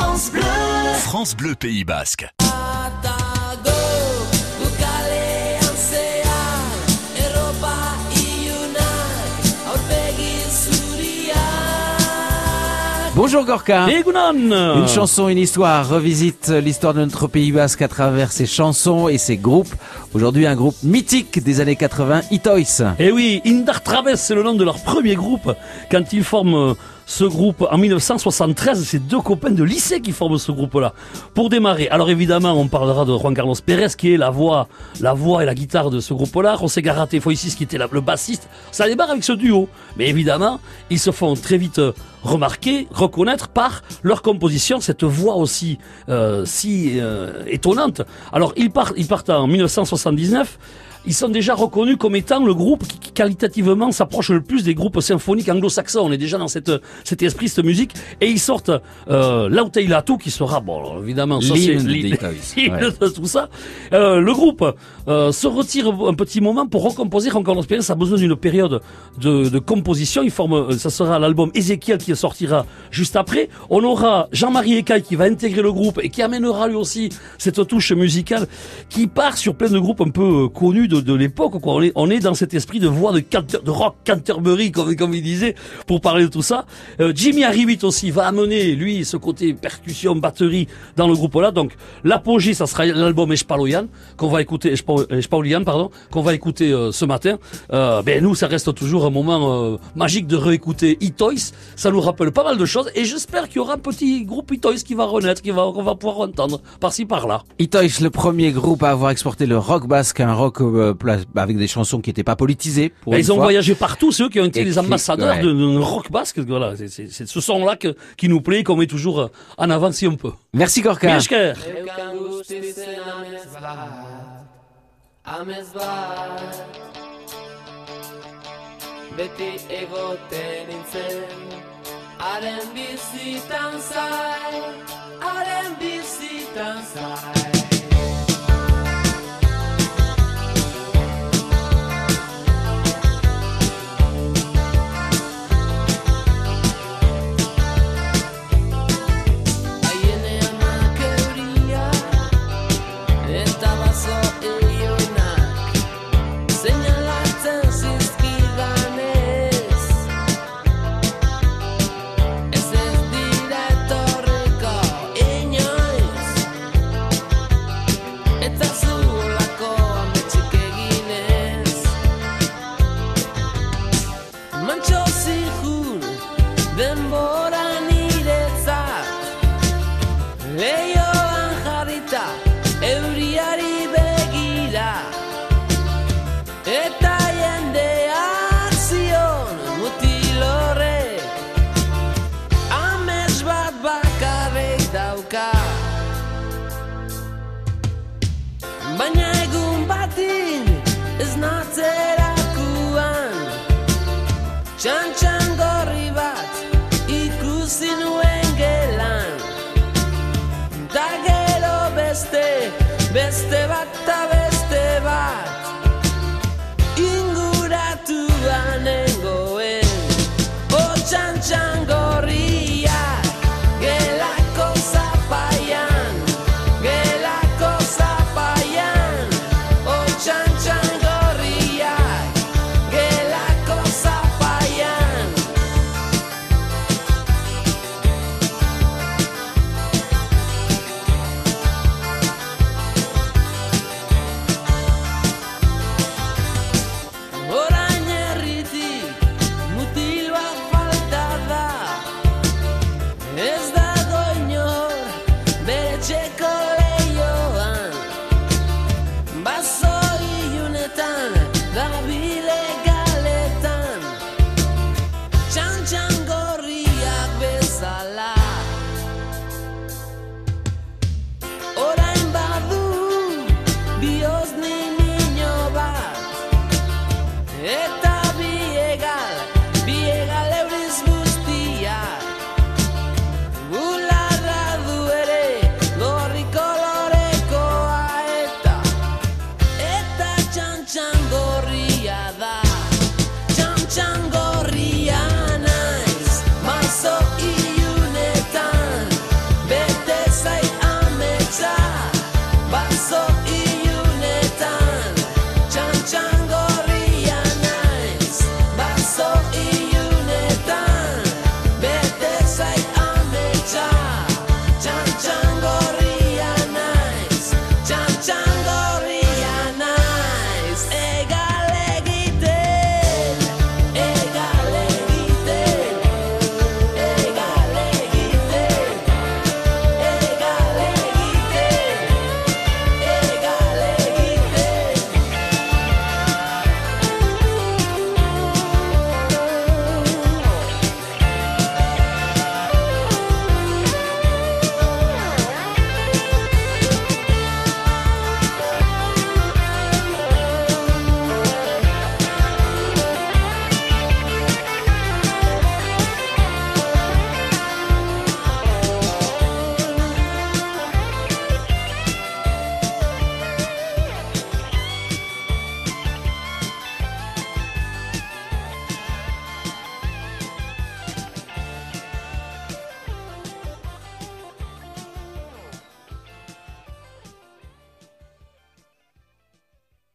France Bleu. France Bleu Pays Basque. Bonjour Gorka. Une chanson, une histoire revisite l'histoire de notre Pays Basque à travers ses chansons et ses groupes. Aujourd'hui, un groupe mythique des années 80, Itoys. Eh oui, Indar Traves, c'est le nom de leur premier groupe. Quand ils forment ce groupe en 1973. C'est deux copains de lycée qui forment ce groupe-là. Pour démarrer, alors évidemment, on parlera de Juan Carlos Pérez, qui est la voix, la voix et la guitare de ce groupe-là. José Garate Foisis, qui était le bassiste. Ça démarre avec ce duo. Mais évidemment, ils se font très vite remarquer, reconnaître par leur composition cette voix aussi euh, si euh, étonnante. Alors ils partent, ils partent en 1979 ils sont déjà reconnus comme étant le groupe qui, qualitativement s'approche le plus des groupes symphoniques anglo-saxons. On est déjà dans cette, cet esprit, cette musique. Et ils sortent euh, Latu qui sera, bon, évidemment, ça c'est tout ça. Euh, le groupe euh, se retire un petit moment pour recomposer. Encore l'expérience a besoin d'une période de, de, composition. Il forme, euh, ça sera l'album Ezekiel qui sortira juste après. On aura Jean-Marie Ecaille qui va intégrer le groupe et qui amènera lui aussi cette touche musicale qui part sur plein de groupes un peu euh, connus de, de l'époque. On est, dans cet esprit de voix de, rock Canterbury, comme, il disait, pour parler de tout ça. Euh, Jimmy Arrivit aussi va amener, lui, ce côté percussion, batterie dans le groupe-là. Donc, l'apogée, ça sera l'album Espaloyan, qu'on va écouter, Espaulian, pardon, qu'on va écouter euh, ce matin. Euh, ben, nous, ça reste toujours un moment euh, magique de réécouter E-Toys. Ça nous rappelle pas mal de choses et j'espère qu'il y aura un petit groupe E-Toys qui va renaître, qu'on va pouvoir entendre par-ci, par-là. E-Toys, le premier groupe à avoir exporté le rock basque, un rock euh, bah, avec des chansons qui n'étaient pas politisées. Pour bah, ils ont voyagé partout, ceux qui ont été les ambassadeurs de, rock basque. Voilà, c'est ce son-là qui nous plaît, qu'on met toujours euh, en avant si on peut. Merci Gorka. casa. zerakuan Txantxan gorri bat ikusi nuen gelan. Da gero beste, beste bat tabe